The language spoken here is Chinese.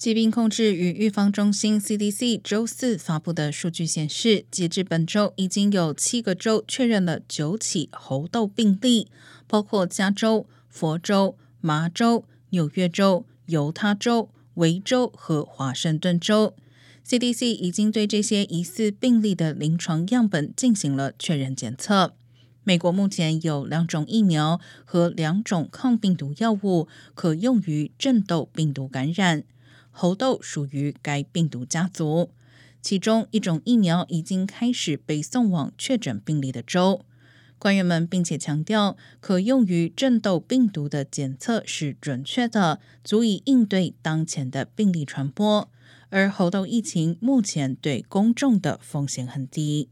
疾病控制与预防中心 （CDC） 周四发布的数据显示，截至本周，已经有七个州确认了九起猴痘病例，包括加州、佛州、麻州、纽约州、犹他州、维州和华盛顿州。CDC 已经对这些疑似病例的临床样本进行了确认检测。美国目前有两种疫苗和两种抗病毒药物可用于镇痘病毒感染。猴痘属于该病毒家族，其中一种疫苗已经开始被送往确诊病例的州。官员们并且强调，可用于镇痘病毒的检测是准确的，足以应对当前的病例传播。而猴痘疫情目前对公众的风险很低。